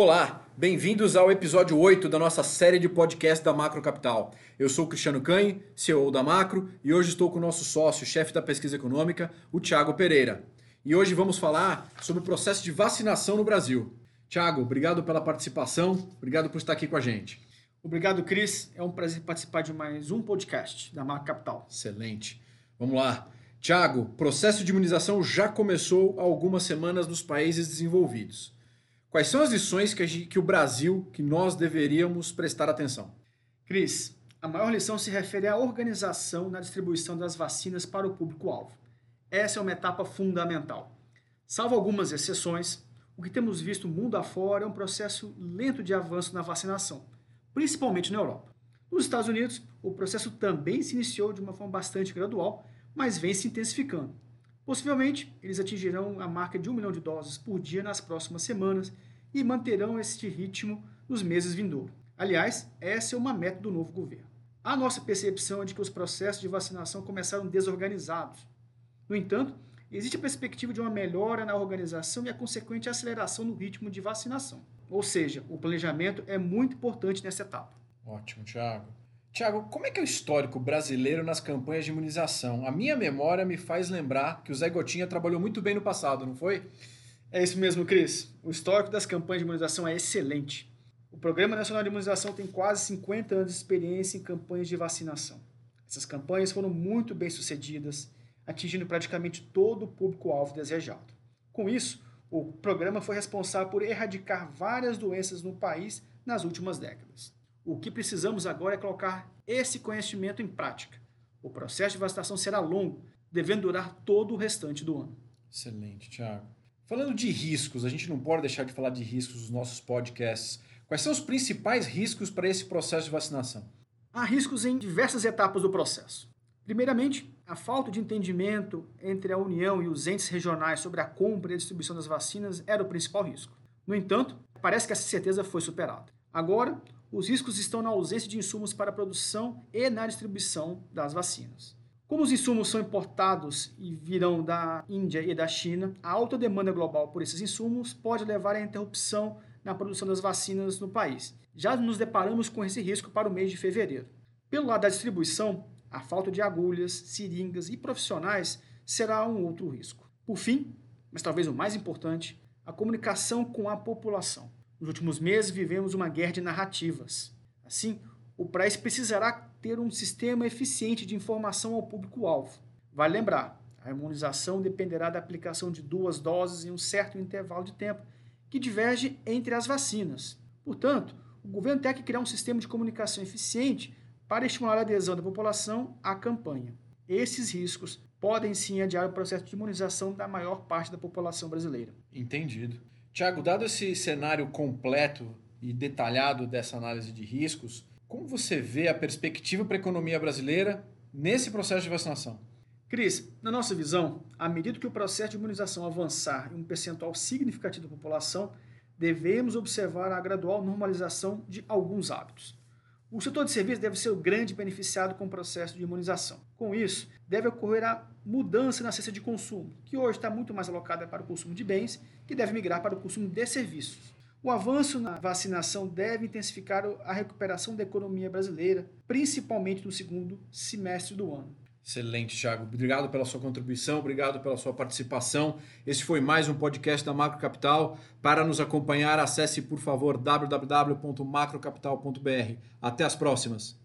Olá, bem-vindos ao episódio 8 da nossa série de podcast da Macro Capital. Eu sou o Cristiano Canhe, CEO da Macro, e hoje estou com o nosso sócio, chefe da pesquisa econômica, o Thiago Pereira. E hoje vamos falar sobre o processo de vacinação no Brasil. Thiago, obrigado pela participação, obrigado por estar aqui com a gente. Obrigado, Cris. É um prazer participar de mais um podcast da Macro Capital. Excelente. Vamos lá. Tiago, processo de imunização já começou há algumas semanas nos países desenvolvidos. Quais são as lições que, gente, que o Brasil, que nós deveríamos prestar atenção? Cris, a maior lição se refere à organização na distribuição das vacinas para o público-alvo. Essa é uma etapa fundamental. Salvo algumas exceções, o que temos visto mundo afora é um processo lento de avanço na vacinação, principalmente na Europa. Nos Estados Unidos, o processo também se iniciou de uma forma bastante gradual, mas vem se intensificando. Possivelmente, eles atingirão a marca de um milhão de doses por dia nas próximas semanas e manterão este ritmo nos meses vindouros. Aliás, essa é uma meta do novo governo. A nossa percepção é de que os processos de vacinação começaram desorganizados. No entanto, existe a perspectiva de uma melhora na organização e a consequente aceleração no ritmo de vacinação. Ou seja, o planejamento é muito importante nessa etapa. Ótimo, Thiago. Tiago, como é que é o histórico brasileiro nas campanhas de imunização? A minha memória me faz lembrar que o Zé Gotinha trabalhou muito bem no passado, não foi? É isso mesmo, Cris. O histórico das campanhas de imunização é excelente. O Programa Nacional de Imunização tem quase 50 anos de experiência em campanhas de vacinação. Essas campanhas foram muito bem sucedidas, atingindo praticamente todo o público-alvo desejado. Com isso, o programa foi responsável por erradicar várias doenças no país nas últimas décadas. O que precisamos agora é colocar esse conhecimento em prática. O processo de vacinação será longo, devendo durar todo o restante do ano. Excelente, Tiago. Falando de riscos, a gente não pode deixar de falar de riscos nos nossos podcasts. Quais são os principais riscos para esse processo de vacinação? Há riscos em diversas etapas do processo. Primeiramente, a falta de entendimento entre a União e os entes regionais sobre a compra e a distribuição das vacinas era o principal risco. No entanto, parece que essa certeza foi superada. Agora, os riscos estão na ausência de insumos para a produção e na distribuição das vacinas. Como os insumos são importados e virão da Índia e da China, a alta demanda global por esses insumos pode levar à interrupção na produção das vacinas no país. Já nos deparamos com esse risco para o mês de fevereiro. Pelo lado da distribuição, a falta de agulhas, seringas e profissionais será um outro risco. Por fim, mas talvez o mais importante, a comunicação com a população. Nos últimos meses vivemos uma guerra de narrativas. Assim, o país precisará ter um sistema eficiente de informação ao público-alvo. Vale lembrar, a imunização dependerá da aplicação de duas doses em um certo intervalo de tempo, que diverge entre as vacinas. Portanto, o governo tem que criar um sistema de comunicação eficiente para estimular a adesão da população à campanha. Esses riscos podem sim adiar o processo de imunização da maior parte da população brasileira. Entendido. Tiago, dado esse cenário completo e detalhado dessa análise de riscos, como você vê a perspectiva para a economia brasileira nesse processo de vacinação? Cris, na nossa visão, à medida que o processo de imunização avançar em um percentual significativo da população, devemos observar a gradual normalização de alguns hábitos. O setor de serviços deve ser o grande beneficiado com o processo de imunização. Com isso, deve ocorrer a mudança na cesta de consumo, que hoje está muito mais alocada para o consumo de bens, que deve migrar para o consumo de serviços. O avanço na vacinação deve intensificar a recuperação da economia brasileira, principalmente no segundo semestre do ano. Excelente, Thiago. Obrigado pela sua contribuição, obrigado pela sua participação. Esse foi mais um podcast da Macro Capital. Para nos acompanhar, acesse por favor www.macrocapital.br. Até as próximas.